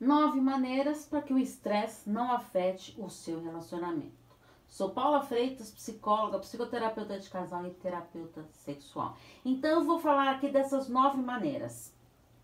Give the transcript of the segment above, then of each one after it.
Nove maneiras para que o estresse não afete o seu relacionamento. Sou Paula Freitas, psicóloga, psicoterapeuta de casal e terapeuta sexual. Então eu vou falar aqui dessas nove maneiras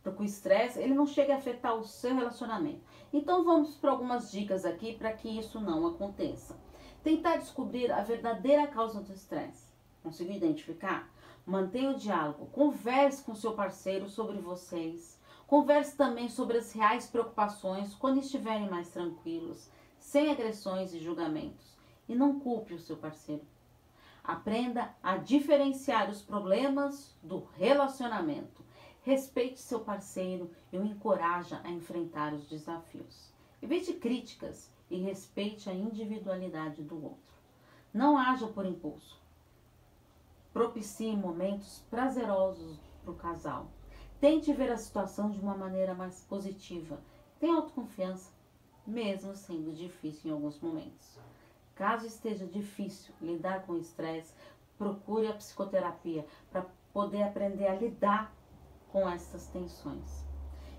para que o estresse ele não chegue a afetar o seu relacionamento. Então vamos para algumas dicas aqui para que isso não aconteça. Tentar descobrir a verdadeira causa do estresse. Conseguiu identificar? Mantenha o diálogo, converse com seu parceiro sobre vocês. Converse também sobre as reais preocupações quando estiverem mais tranquilos, sem agressões e julgamentos. E não culpe o seu parceiro. Aprenda a diferenciar os problemas do relacionamento. Respeite seu parceiro e o encoraja a enfrentar os desafios. Evite críticas e respeite a individualidade do outro. Não haja por impulso. Propicie momentos prazerosos para o casal. Tente ver a situação de uma maneira mais positiva. Tenha autoconfiança, mesmo sendo difícil em alguns momentos. Caso esteja difícil lidar com o estresse, procure a psicoterapia para poder aprender a lidar com essas tensões.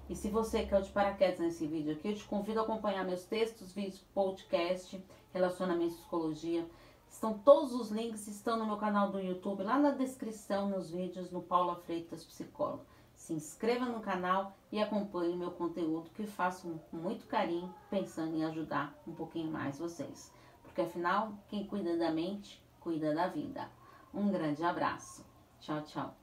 E se você caiu de paraquedas nesse vídeo aqui, eu te convido a acompanhar meus textos, vídeos, podcast, relacionamento e psicologia. Estão todos os links, estão no meu canal do YouTube, lá na descrição, nos vídeos, no Paula Freitas Psicóloga. Se inscreva no canal e acompanhe meu conteúdo que faço com muito carinho, pensando em ajudar um pouquinho mais vocês. Porque afinal, quem cuida da mente, cuida da vida. Um grande abraço. Tchau, tchau.